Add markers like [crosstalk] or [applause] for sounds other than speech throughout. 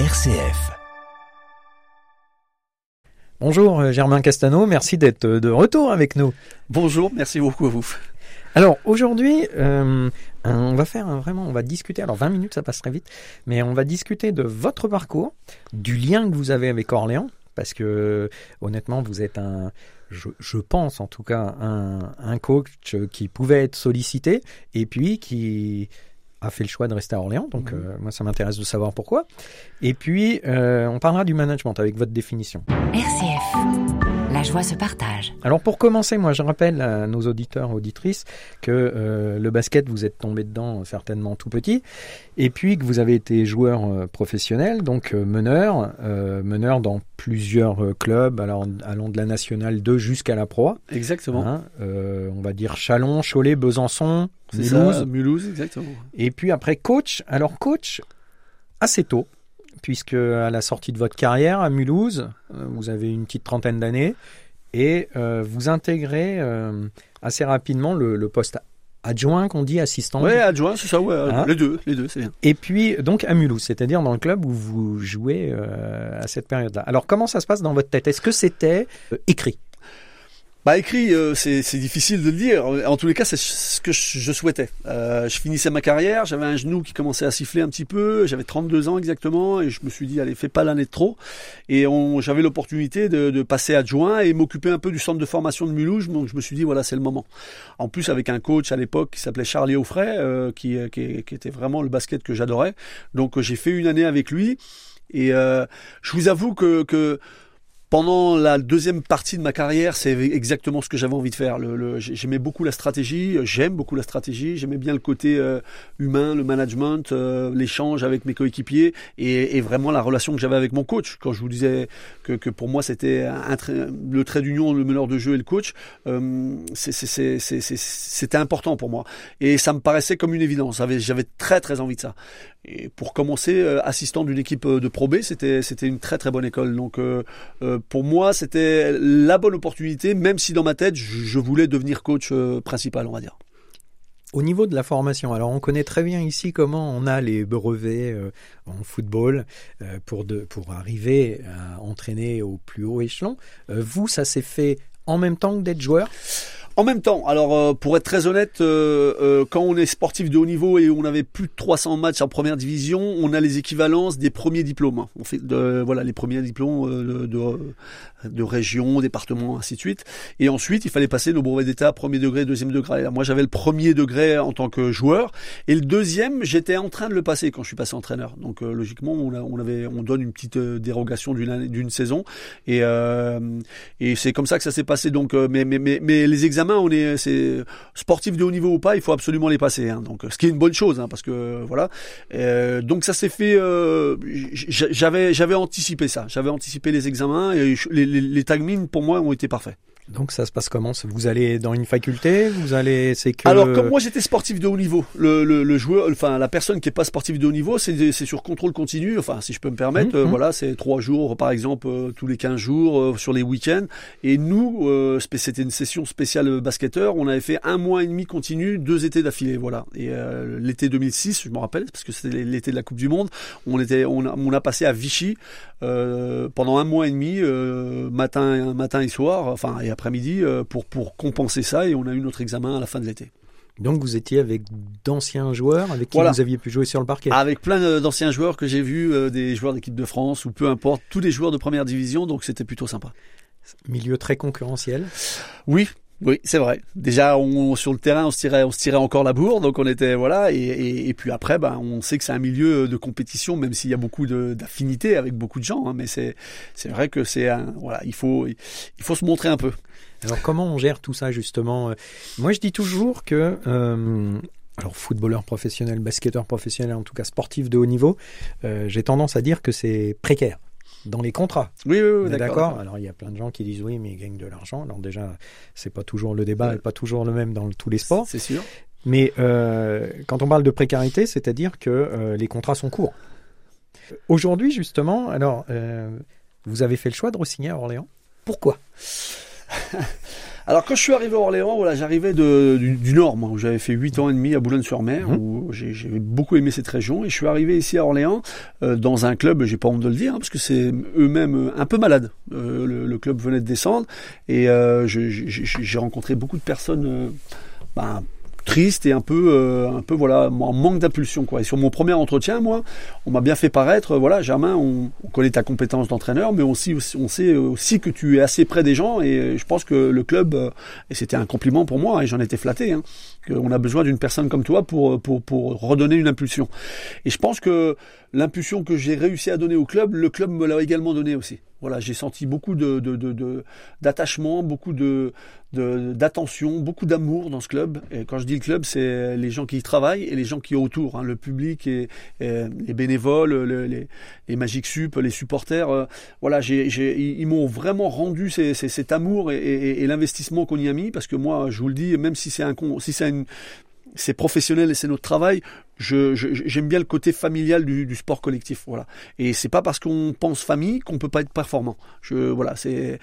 RCF. Bonjour euh, Germain Castano, merci d'être de retour avec nous. Bonjour, merci beaucoup à vous. Alors aujourd'hui, euh, on va faire un, vraiment, on va discuter. Alors 20 minutes, ça passe très vite, mais on va discuter de votre parcours, du lien que vous avez avec Orléans, parce que honnêtement, vous êtes un, je, je pense en tout cas, un, un coach qui pouvait être sollicité et puis qui a fait le choix de rester à Orléans. Donc Mhm. euh, moi, ça m'intéresse de savoir pourquoi. Et puis, euh, on parlera du management avec votre définition. RCF. La joie se partage. Alors pour commencer, moi je rappelle à nos auditeurs auditrices que euh, le basket vous êtes tombé dedans certainement tout petit et puis que vous avez été joueur euh, professionnel donc euh, meneur euh, meneur dans plusieurs euh, clubs alors allant de la nationale 2 jusqu'à la pro. Exactement. Hein, euh, on va dire Chalon, Cholet, Besançon, Mulhouse ça, Mulhouse, exactement. et puis après coach. Alors coach assez tôt puisque à la sortie de votre carrière à Mulhouse, euh, vous avez une petite trentaine d'années et euh, vous intégrez euh, assez rapidement le, le poste adjoint qu'on dit assistant. Ouais, adjoint, c'est ça, ouais. Hein les deux, les deux, c'est bien. Et puis donc à Mulhouse, c'est-à-dire dans le club où vous jouez euh, à cette période-là. Alors comment ça se passe dans votre tête? Est-ce que c'était euh, écrit? Bah écrit, euh, c'est difficile de le dire. En tous les cas, c'est ce que je souhaitais. Euh, je finissais ma carrière, j'avais un genou qui commençait à siffler un petit peu. J'avais 32 ans exactement, et je me suis dit, allez, fais pas l'année de trop. Et j'avais l'opportunité de, de passer adjoint et m'occuper un peu du centre de formation de Mulhouse. Donc je me suis dit, voilà, c'est le moment. En plus, avec un coach à l'époque qui s'appelait Charlie Offray, euh, qui, qui, qui était vraiment le basket que j'adorais. Donc euh, j'ai fait une année avec lui. Et euh, je vous avoue que, que pendant la deuxième partie de ma carrière, c'est exactement ce que j'avais envie de faire. J'aimais beaucoup la stratégie, j'aime beaucoup la stratégie, j'aimais bien le côté euh, humain, le management, euh, l'échange avec mes coéquipiers et, vraiment la relation que j'avais avec mon coach. Quand je vous disais que, pour moi c'était le trait d'union, le meneur de jeu et le coach, euh, c'était important pour moi et ça me paraissait comme une évidence. J'avais très très envie de ça. Et pour commencer, euh, assistant d'une équipe euh, de Pro B, c'était c'était une très très bonne école. Donc euh, pour moi, c'était la bonne opportunité, même si dans ma tête, je, je voulais devenir coach principal, on va dire. Au niveau de la formation, alors on connaît très bien ici comment on a les brevets en football pour, de, pour arriver à entraîner au plus haut échelon. Vous, ça s'est fait en même temps que d'être joueur? En même temps, alors euh, pour être très honnête, euh, euh, quand on est sportif de haut niveau et on avait plus de 300 matchs en première division, on a les équivalences des premiers diplômes. hein. On fait de, voilà les premiers diplômes euh, de, de, de région, département, ainsi de suite. Et ensuite, il fallait passer nos brevets d'état premier degré, deuxième degré. Moi, j'avais le premier degré en tant que joueur et le deuxième, j'étais en train de le passer quand je suis passé entraîneur. Donc euh, logiquement, on, a, on avait, on donne une petite euh, dérogation d'une saison et et c'est comme ça que ça s'est passé. Donc, mais, mais, mais, mais les examens, on est, sportif de haut niveau ou pas, il faut absolument les passer. Hein. Ce qui est une bonne chose, hein, parce que voilà. Euh, donc, ça s'est fait. euh, j'avais, anticipé ça. J'avais anticipé les examens et les, les, les tagmines pour moi ont été parfaits. Donc ça se passe comment? Vous allez dans une faculté? Vous allez c'est que Alors comme moi j'étais sportif de haut niveau, le, le, le joueur, enfin la personne qui est pas sportive de haut niveau, c'est c'est sur contrôle continu. Enfin si je peux me permettre, Mhm. euh, voilà, c'est trois jours par exemple euh, tous les 15 jours euh, sur les week-ends. Et nous, euh, c'était une session spéciale basketteur. On avait fait un mois et demi continu, deux étés d'affilée, voilà. Et l'été 2006, je me rappelle, parce que c'était l'été de la Coupe du Monde, on était, on a, on a passé à Vichy euh, pendant un mois et demi, matin, matin et soir, enfin et après-midi, euh, pour pour compenser ça. Et on a eu notre examen à la fin de l'été. donc vous étiez avec d'anciens joueurs avec qui Voilà. vous aviez pu jouer sur le parquet. Avec plein d'anciens joueurs que j'ai vus, euh, des joueurs d'équipe de France ou peu importe, tous les joueurs de première division, donc c'était plutôt sympa. Milieu très concurrentiel. Oui, oui, c'est vrai. Déjà, sur le terrain, on se tirait, on se tirait encore la bourre, donc on était voilà. Et, puis après, ben, on sait que c'est un milieu de compétition, même s'il y a beaucoup d'affinités avec beaucoup de gens. hein, mais c'est, vrai que c'est voilà, il faut, il faut se montrer un peu. Alors comment on gère tout ça justement? Euh, Moi je dis toujours que euh, alors footballeur professionnel, basketteur professionnel, en tout cas sportif de haut niveau, euh, j'ai tendance à dire que c'est précaire dans les contrats. Oui, oui, oui d'accord. Alors il y a plein de gens qui disent oui, mais ils gagnent de l'argent. Alors déjà, c'est pas toujours le débat, Ouais. est pas toujours le même dans le- tous les sports. C'est sûr. Mais euh, quand on parle de précarité, c'est-à-dire que euh, les contrats sont courts. Aujourd'hui, justement, alors euh, vous avez fait le choix de re-signer à Orléans? Pourquoi? [laughs] Alors quand je suis arrivé à Orléans, voilà, j'arrivais du, du, nord, moi, où j'avais fait 8 ans et demi à Boulogne-sur-Mer, Mhm. où j'ai beaucoup aimé cette région, et je suis arrivé ici à Orléans euh, dans un club, j'ai pas honte de le dire, hein, parce que c'est eux-mêmes euh, un peu malades. Euh, le, le club venait de descendre, et euh, j'ai rencontré beaucoup de personnes. ben, triste et un peu euh, un peu voilà en manque d'impulsion quoi. Et sur mon premier entretien moi on m'a bien fait paraître euh, voilà Germain on, on connaît ta compétence d'entraîneur mais aussi on sait aussi que tu es assez près des gens et euh, je pense que le club euh, et c'était un compliment pour moi et j'en étais flatté hein, qu'on a besoin d'une personne comme toi pour pour pour redonner une impulsion. Et je pense que l'impulsion que j'ai réussi à donner au club le club me l'a également donné aussi voilà, j'ai senti beaucoup de, d'attachement, beaucoup de, d'attention, beaucoup d'amour dans ce club. Et quand je dis le club, c'est les gens qui y travaillent et les gens qui sont autour, hein, le public et, les bénévoles, le- les, les Magic Sup, les supporters. euh, voilà, j'ai, ils m'ont vraiment rendu cet amour et, l'investissement qu'on y a mis, parce que moi, je vous le dis, même si c'est un, si c'est c'est professionnel et c'est notre travail. Je, j'aime bien le côté familial du, sport collectif, voilà. Et c'est pas parce qu'on pense famille qu'on peut pas être performant. Je, voilà, c'est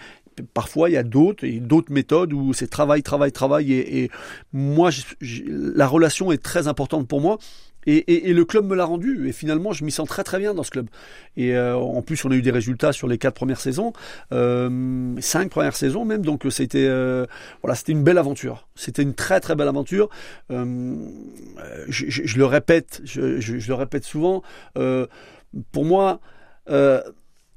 parfois il y a d'autres d'autres méthodes où c'est travail, travail, travail. Et, moi, la relation est très importante pour moi. Et, et- et le club me l'a rendu. Et finalement, je m'y sens très très bien dans ce club. Et euh, en plus, on a eu des résultats sur les quatre premières saisons, euh, cinq premières saisons même. Donc c'était euh, voilà, c'était une belle aventure. C'était une très très belle aventure. Euh, je, je- je le répète, je, je- le répète souvent. euh, pour moi, euh,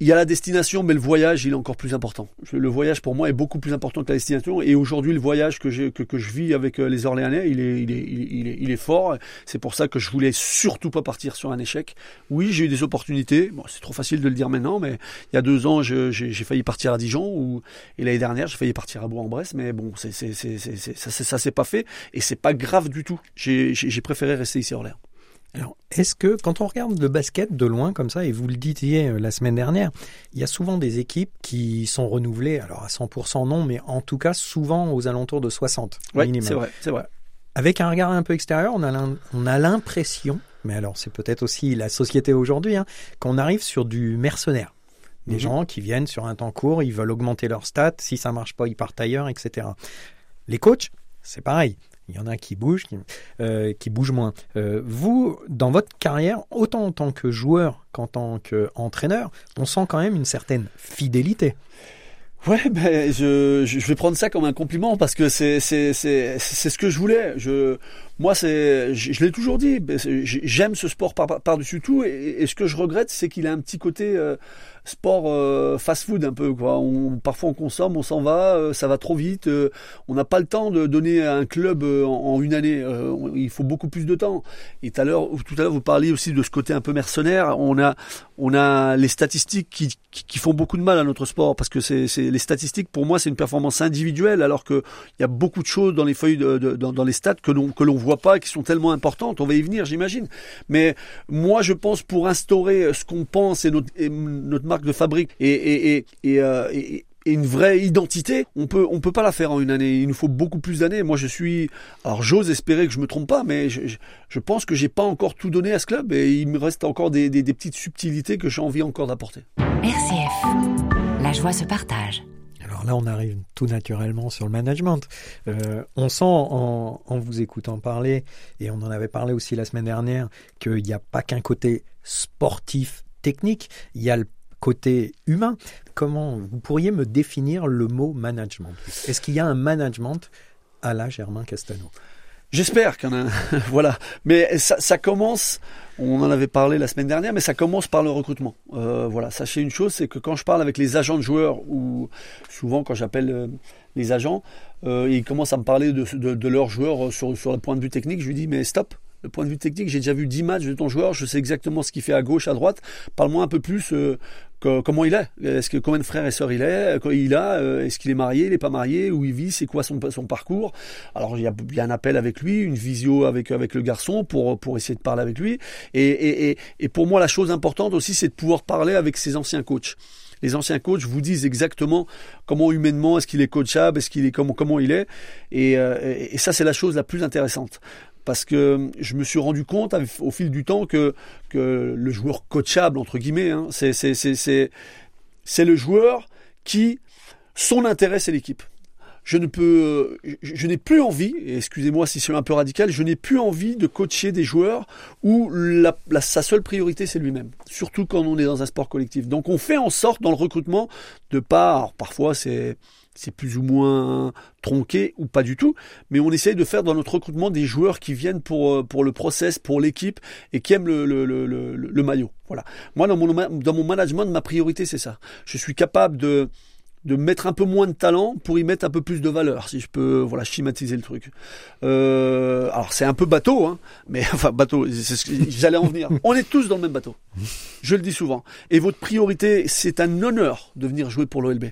il y a la destination, mais le voyage, il est encore plus important. Je- Le voyage, pour moi, est beaucoup plus important que la destination. Et aujourd'hui, le voyage que, j'ai- que, je vis avec euh, les Orléanais, il est, il est, il est, fort. C'est pour ça que je voulais surtout pas partir sur un échec. Oui, j'ai eu des opportunités. Bon, c'est trop facile de le dire maintenant, mais il y a deux ans, je- j'ai failli partir à Dijon, ou, et l'année dernière, j'ai failli partir à Bourg-en-Bresse. Mais bon, c'est, ça, ça s'est pas fait, et c'est pas grave du tout. J'ai préféré rester ici à Orléans. Alors, est-ce que quand on regarde le basket de loin comme ça, et vous le disiez euh, la semaine dernière, il y a souvent des équipes qui sont renouvelées, alors à 100% non, mais en tout cas souvent aux alentours de 60 Oui, minimum. c'est vrai, c'est vrai. Avec un regard un peu extérieur, on a l'im- on a l'impression, mais alors c'est peut-être aussi la société aujourd'hui, hein, qu'on arrive sur du mercenaire. Des Mhm. gens qui viennent sur un temps court, ils veulent augmenter leurs stats, si ça marche pas, ils partent ailleurs, etc. Les coachs, c'est pareil. Il y en a qui bougent, qui, euh, bougent moins. Euh, vous, dans votre carrière, autant en tant que joueur qu'en tant qu'entraîneur, on sent quand même une certaine fidélité. Ouais, ben je, je je vais prendre ça comme un compliment parce que c'est c'est c'est c'est ce que je voulais. Je moi c'est je, l'ai toujours dit. J'aime ce sport par par dessus tout et, ce que je regrette c'est qu'il a un petit côté euh, sport euh, fast-food un peu quoi. Parfois on consomme, on s'en va, euh, ça va trop vite. on n'a pas le temps de donner un club en, une année. il faut beaucoup plus de temps. Et tout à l'heure vous parliez aussi de ce côté un peu mercenaire. On a on a les statistiques qui, font beaucoup de mal à notre sport parce que c'est les statistiques pour moi c'est une performance individuelle alors que il y a beaucoup de choses dans les feuilles dans les stats que l'on que l'on voit pas qui sont tellement importantes on va y venir j'imagine mais moi je pense pour instaurer ce qu'on pense et notre notre marque de fabrique et et euh, et- et une vraie identité, on peut on peut pas la faire en une année. Il nous faut beaucoup plus d'années. Moi, je suis alors j'ose espérer que je me trompe pas, mais je, je, je pense que j'ai pas encore tout donné à ce club et il me reste encore des, des, des petites subtilités que j'ai envie encore d'apporter. RCF. La joie se partage. Là, on arrive tout naturellement sur le management. Euh, on sent en, en vous écoutant parler, et on en avait parlé aussi la semaine dernière, qu'il n'y a pas qu'un côté sportif, technique, il y a le côté humain. Comment vous pourriez me définir le mot management? Est-ce qu'il y a un management à la Germain Castano? J'espère qu'il y [laughs] voilà. Mais ça, ça commence, on en avait parlé la semaine dernière, mais ça commence par le recrutement. Euh, voilà. Sachez une chose, c'est que quand je parle avec les agents de joueurs, ou souvent quand j'appelle euh, les agents, euh, ils commencent à me parler de, de, de leurs joueurs sur, sur le point de vue technique, je lui dis, mais stop. Point de vue technique, j'ai déjà vu 10 matchs de ton joueur, je sais exactement ce qu'il fait à gauche, à droite. Parle-moi un peu plus euh, comment il est. Est-ce que combien de frères et sœurs il est Quoi il a euh, Est-ce qu'il est marié Il n'est pas marié Où il vit C'est quoi son, son parcours? Alors il y, a, il un appel avec lui, une visio avec avec le garçon pour pour essayer de parler avec lui. Et et, et, et pour moi la chose importante aussi c'est de pouvoir parler avec ses anciens coachs. Les anciens coachs vous disent exactement comment humainement est-ce qu'il est coachable, est-ce qu'il est comment comment il est. Et, euh, et ça c'est la chose la plus intéressante parce que je me suis rendu compte au fil du temps que, que le joueur coachable, entre guillemets, hein, c'est, le joueur qui, son intérêt, c'est l'équipe. je ne peux, je, n'ai plus envie, et excusez-moi si c'est un peu radical, je n'ai plus envie de coacher des joueurs où la- sa seule priorité c'est lui-même. Surtout quand on est dans un sport collectif. Donc on fait en sorte dans le recrutement de pas, alors parfois c'est c'est plus ou moins tronqué ou pas du tout, mais on essaye de faire dans notre recrutement des joueurs qui viennent pour, euh, le process, pour l'équipe et qui aiment le, maillot. Voilà. Moi, dans mon, dans mon management, ma priorité, c'est ça. Je suis capable de, de mettre un peu moins de talent pour y mettre un peu plus de valeur, si je peux voilà schématiser le truc. Euh, alors c'est un peu bateau, hein, mais [laughs] enfin bateau, j'allais en venir. On est tous dans le même bateau. Je le dis souvent. Et votre priorité, c'est un honneur de venir jouer pour l'OLB.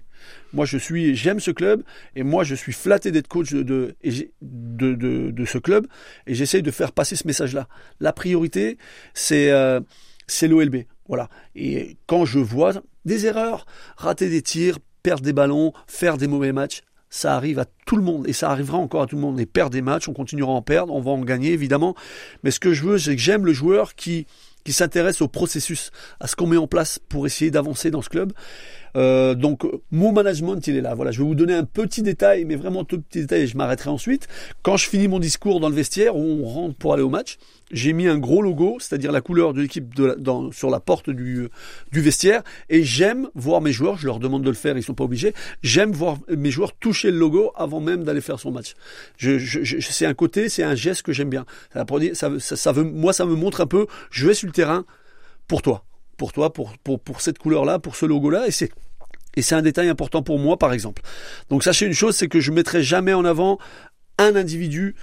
Moi, je suis, j'aime ce club, et moi, je suis flatté d'être coach de, de, de, de ce club, et j'essaye de faire passer ce message-là. La priorité, c'est euh, c'est l'OLB. Voilà. Et quand je vois des erreurs, rater des tirs, perdre des ballons, faire des mauvais matchs, ça arrive à tout le monde et ça arrivera encore à tout le monde. Et perdre des matchs, on continuera à en perdre, on va en gagner évidemment. Mais ce que je veux, c'est que j'aime le joueur qui qui s'intéresse au processus, à ce qu'on met en place pour essayer d'avancer dans ce club. Euh, donc mon management il est là. Voilà, je vais vous donner un petit détail, mais vraiment tout petit détail, et je m'arrêterai ensuite. Quand je finis mon discours dans le vestiaire où on rentre pour aller au match, j'ai mis un gros logo, c'est-à-dire la couleur de l'équipe sur la porte du, du vestiaire, et j'aime voir mes joueurs. Je leur demande de le faire, ils sont pas obligés. J'aime voir mes joueurs toucher le logo avant même d'aller faire son match. Je, je, je- c'est un côté, c'est un geste que j'aime bien. Ça, ça, ça veut, moi, ça me montre un peu. Je vais sur le terrain pour toi, pour toi, pour pour pour cette couleur-là, pour ce logo-là, et c'est et c'est un détail important pour moi, par exemple. Donc sachez une chose, c'est que je mettrai jamais en avant un individu.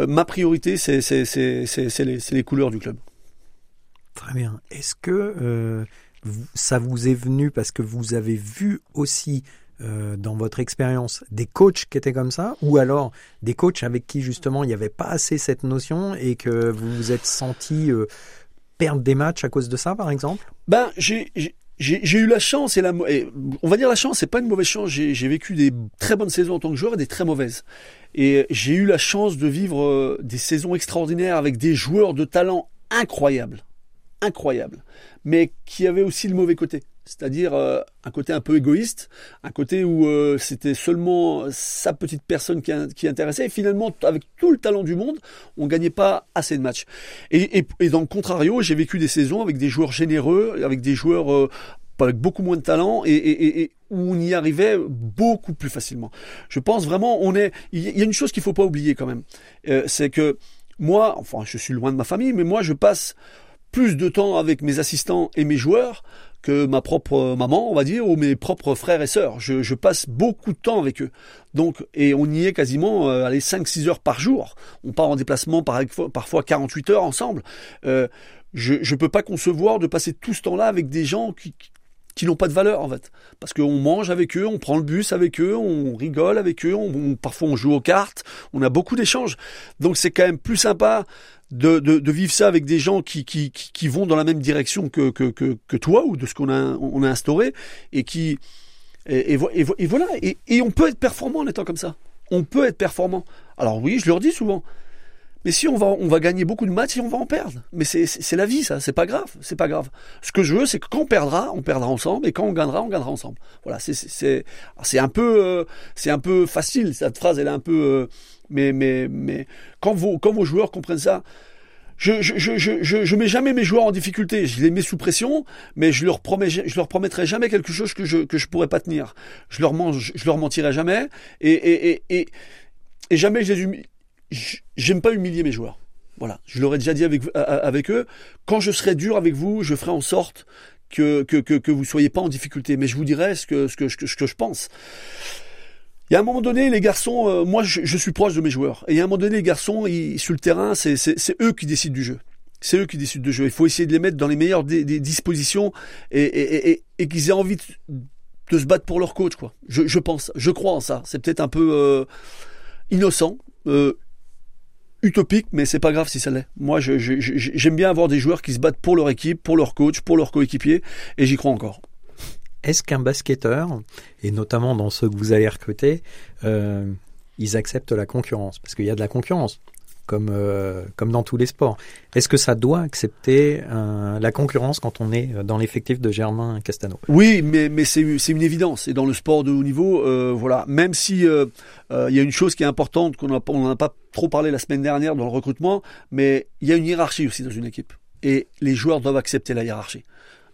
Euh, ma priorité, c'est les, les couleurs du club. Très bien. Est-ce que euh, ça vous est venu parce que vous avez vu aussi euh, dans votre expérience des coachs qui étaient comme ça ou alors des coachs avec qui justement il n'y avait pas assez cette notion et que vous vous êtes senti perdre des matchs à cause de ça par exemple? Ben, j'ai j'ai- eu la chance et la on va dire la chance, c'est pas une mauvaise chance. J'ai j'ai vécu des très bonnes saisons en tant que joueur et des très mauvaises. Et j'ai eu la chance de vivre euh, des saisons extraordinaires avec des joueurs de talent incroyables, incroyables, mais qui avaient aussi le mauvais côté. C'est-à-dire euh, un côté un peu égoïste, un côté où euh, c'était seulement sa petite personne qui, qui intéressait. Et finalement, avec tout le talent du monde, on gagnait pas assez de matchs. Et, et, et dans le contrario, j'ai vécu des saisons avec des joueurs généreux, avec des joueurs euh, avec beaucoup moins de talent et, et, et, où on y arrivait beaucoup plus facilement. Je pense vraiment, on est. Il y a une chose qu'il faut pas oublier quand même, euh, c'est que moi, enfin, je suis loin de ma famille, mais moi, je passe plus de temps avec mes assistants et mes joueurs que ma propre maman, on va dire, ou mes propres frères et sœurs. Je, passe beaucoup de temps avec eux. Donc, et on y est quasiment, euh, allez, 5-6 heures par jour. On part en déplacement par, parfois 48 heures ensemble. Euh, je ne peux pas concevoir de passer tout ce temps-là avec des gens qui, qui n'ont pas de valeur en fait. Parce qu'on mange avec eux, on prend le bus avec eux, on rigole avec eux, parfois on joue aux cartes, on a beaucoup d'échanges. Donc c'est quand même plus sympa de, vivre ça avec des gens qui, vont dans la même direction que, toi ou de ce qu'on a, instauré et qui et, et, voilà et on peut être performant en étant comme ça. On peut être performant. Alors oui, je leur dis souvent. Mais si on va, on va gagner beaucoup de matchs et on va en perdre. Mais c'est la vie, ça. C'est pas grave. C'est pas grave. Ce que je veux, c'est que quand on perdra, on perdra ensemble, et quand on gagnera, on gagnera ensemble. Voilà. C'est c'est un peu euh, c'est un peu facile cette phrase. Elle est un peu euh, mais mais mais quand vos quand vos joueurs comprennent ça. Je, je, je, je, je mets jamais mes joueurs en difficulté. Je les mets sous pression, mais je leur promets, je leur promettrai jamais quelque chose que je que je pourrais pas tenir. Je leur mange, je leur mentirai jamais, et et et et, et jamais je les humilie j'aime pas humilier mes joueurs. Voilà, je l'aurais déjà dit avec, avec eux. Quand je serai dur avec vous, je ferai en sorte que, que, que, que vous soyez pas en difficulté. Mais je vous dirai ce que, ce que, ce que je pense. Il y a un moment donné, les garçons, euh, moi je, je, suis proche de mes joueurs. Et il y a un moment donné, les garçons, ils, sur le terrain, c'est eux qui décident du jeu. C'est eux qui décident du jeu. Il faut essayer de les mettre dans les meilleures des, des dispositions et, et, et, et qu'ils aient envie de, de, se battre pour leur coach. Quoi. Je, je pense, je crois en ça. C'est peut-être un peu euh, innocent. Euh, utopique, mais c'est pas grave si ça l'est. Moi, j'aime bien avoir des joueurs qui se battent pour leur équipe, pour leur coach, pour leur coéquipier, et j'y crois encore. Est-ce qu'un basketteur, et notamment dans ceux que vous allez recruter, euh, ils acceptent la concurrence? Parce qu'il y a de la concurrence. Comme euh, comme dans tous les sports. Est-ce que ça doit accepter euh, la concurrence quand on est dans l'effectif de Germain Castano? Oui, mais mais c'est une évidence. Et dans le sport de haut niveau, euh, voilà, même si il y a une chose qui est importante qu'on on n'a pas trop parlé la semaine dernière dans le recrutement, mais il y a une hiérarchie aussi dans une équipe. Et les joueurs doivent accepter la hiérarchie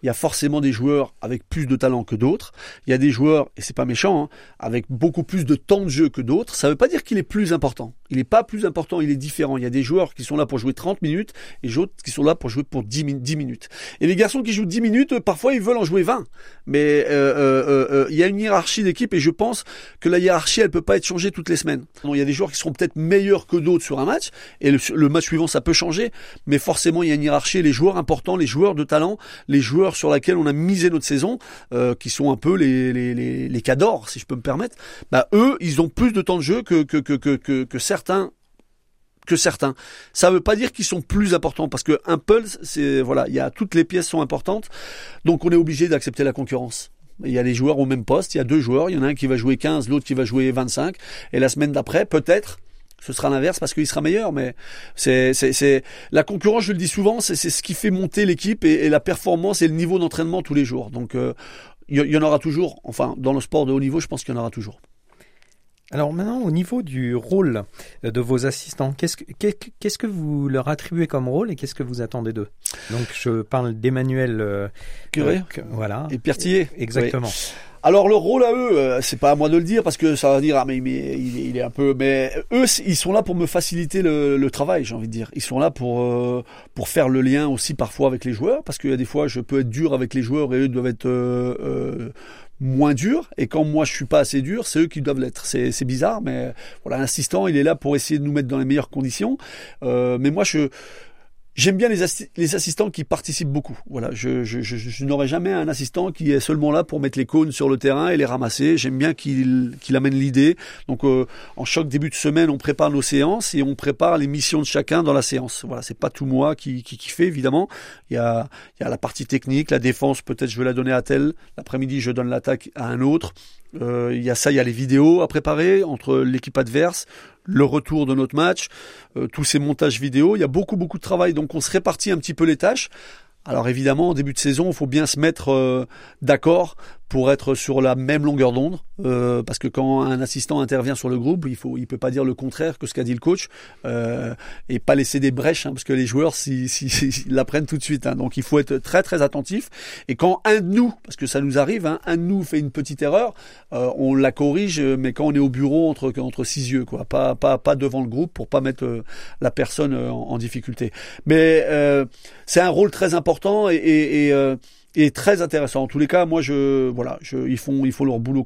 il y a forcément des joueurs avec plus de talent que d'autres. Il y a des joueurs, et c'est pas méchant, hein, avec beaucoup plus de temps de jeu que d'autres. Ça ne veut pas dire qu'il est plus important. Il n'est pas plus important, il est différent. Il y a des joueurs qui sont là pour jouer 30 minutes et d'autres qui sont là pour jouer pour 10, minutes. Et les garçons qui jouent 10 minutes, parfois ils veulent en jouer 20. Mais euh, euh, euh, il y a une hiérarchie d'équipe et je pense que la hiérarchie, elle peut pas être changée toutes les semaines. il y a des joueurs qui seront peut-être meilleurs que d'autres sur un match et le, match suivant, ça peut changer. Mais forcément, il y a une hiérarchie. Les joueurs importants, les joueurs de talent, les joueurs sur laquelle on a misé notre saison, euh, qui sont un peu les, les, les, les cadors, si je peux me permettre, bah eux, ils ont plus de temps de jeu que, que, que, que, que certains que certains. Ça veut pas dire qu'ils sont plus importants parce que un pulse, c'est voilà, il y a toutes les pièces sont importantes, donc on est obligé d'accepter la concurrence. Il y a des joueurs au même poste, il y a deux joueurs, il y en a un qui va jouer 15, l'autre qui va jouer 25, et la semaine d'après, peut-être, ce sera l'inverse parce qu'il sera meilleur. Mais c'est, c'est, la concurrence, je le dis souvent, c'est, ce qui fait monter l'équipe et, la performance et le niveau d'entraînement tous les jours. Donc euh, il y, en aura toujours. Enfin, dans le sport de haut niveau, je pense qu'il y en aura toujours. Alors maintenant, au niveau du rôle de vos assistants, qu'est-ce que, qu'est-ce que vous leur attribuez comme rôle et qu'est-ce que vous attendez d'eux? Donc je parle d'Emmanuel euh, Curé, euh, voilà, et Pertier. Exactement. Alors le rôle à eux, euh, c'est pas à moi de le dire parce que ça va dire ah mais, il, est un peu mais eux ils sont là pour me faciliter le, travail j'ai envie de dire. Ils sont là pour euh, pour faire le lien aussi parfois avec les joueurs parce qu'il y a des fois je peux être dur avec les joueurs et eux doivent être euh, moins durs. Et quand moi je suis pas assez dur c'est eux qui doivent l'être. C'est c'est bizarre mais voilà l'assistant il est là pour essayer de nous mettre dans les meilleures conditions. Mais moi je J'aime bien les, assistants qui participent beaucoup. Voilà, je, n'aurai jamais un assistant qui est seulement là pour mettre les cônes sur le terrain et les ramasser. J'aime bien qu'il amène l'idée. Donc, euh, en chaque début de semaine, on prépare nos séances et on prépare les missions de chacun dans la séance. Voilà, c'est pas tout moi qui, qui, fait évidemment. Il y a, il y a la partie technique, la défense. Peut-être je vais la donner à tel. L'après-midi, je donne l'attaque à un autre. Euh, il y a ça, il y a les vidéos à préparer entre l'équipe adverse, le retour de notre match, euh, tous ces montages vidéo. Il y a beaucoup, beaucoup de travail. Donc on se répartit un petit peu les tâches. Alors évidemment, en début de saison, il faut bien se mettre euh, d'accord pour être sur la même longueur d'onde, euh, parce que quand un assistant intervient sur le groupe, il faut, il peut pas dire le contraire que ce qu'a dit le coach, euh, et pas laisser des brèches, hein, parce que les joueurs si, si, si, l'apprennent tout de suite. Hein. donc il faut être très très attentif. Et quand un de nous, parce que ça nous arrive, hein, un de nous fait une petite erreur, euh, on la corrige, mais quand on est au bureau entre entre six yeux, quoi, pas pas pas devant le groupe pour pas mettre euh, la personne euh, en, difficulté. Mais c'est un rôle très important et, et, et est très intéressant. En tous les cas, moi, je, voilà, je, ils font, ils font leur boulot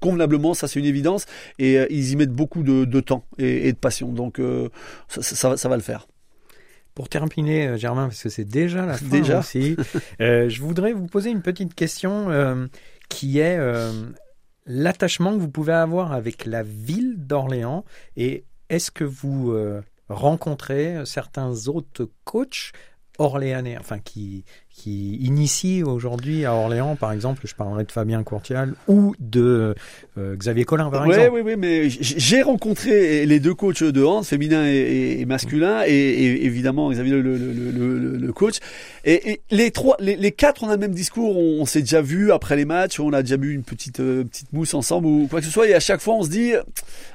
convenablement, ça c'est une évidence, et euh, ils y mettent beaucoup de, de temps et, et, de passion. Donc, euh, ça, ça, ça, va le faire. Pour terminer, euh, Germain, parce que c'est déjà la fin déjà. aussi, je voudrais vous poser une petite question qui est l'attachement que vous pouvez avoir avec la ville d'Orléans et est-ce que vous rencontrez certains autres coachs orléanais, enfin qui, qui initie aujourd'hui à Orléans, par exemple, je parlerai de Fabien Courtial ou de euh, Xavier Collin, par exemple. Oui, oui, mais j'ai rencontré les deux coachs de hand, féminin et, masculin, et, évidemment Xavier le, le, le, le coach. Et, les trois, les, quatre, on a le même discours. On, s'est déjà vu après les matchs, on a déjà bu une petite euh, petite mousse ensemble ou quoi que ce soit. Et à chaque fois, on se dit,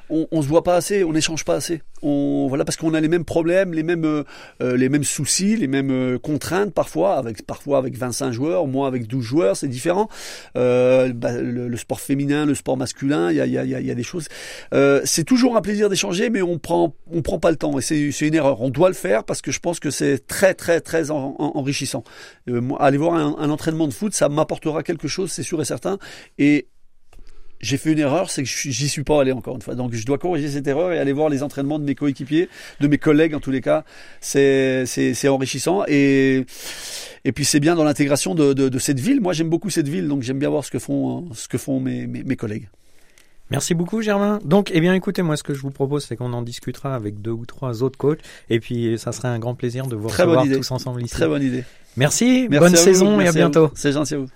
on, on se voit pas assez, on n'échange pas assez. On voilà parce qu'on a les mêmes problèmes, les mêmes euh, les mêmes soucis, les mêmes contraintes parfois avec parfois avec 25 joueurs, moi avec 12 joueurs, c'est différent. Euh, bah, le, sport féminin, le sport masculin, il y a, des choses. Euh, c'est toujours un plaisir d'échanger, mais on prend on prend pas le temps et c'est une erreur. On doit le faire parce que je pense que c'est très très très enrichissant. Euh, aller voir un, un entraînement de foot, ça m'apportera quelque chose, c'est sûr et certain. Et j'ai fait une erreur, c'est que j'y suis pas allé encore une fois. Donc je dois corriger cette erreur et aller voir les entraînements de mes coéquipiers, de mes collègues en tous les cas. C'est c'est enrichissant et et puis c'est bien dans l'intégration de, de, de, cette ville. Moi j'aime beaucoup cette ville, donc j'aime bien voir ce que font ce que font mes, mes, mes collègues. Merci beaucoup Germain. Donc, eh bien, écoutez, moi, ce que je vous propose, c'est qu'on en discutera avec deux ou trois autres coachs, et puis ça serait un grand plaisir de vous Très recevoir tous ensemble ici. Très bonne idée. Merci, Merci bonne saison et à bientôt. C'est gentil à vous.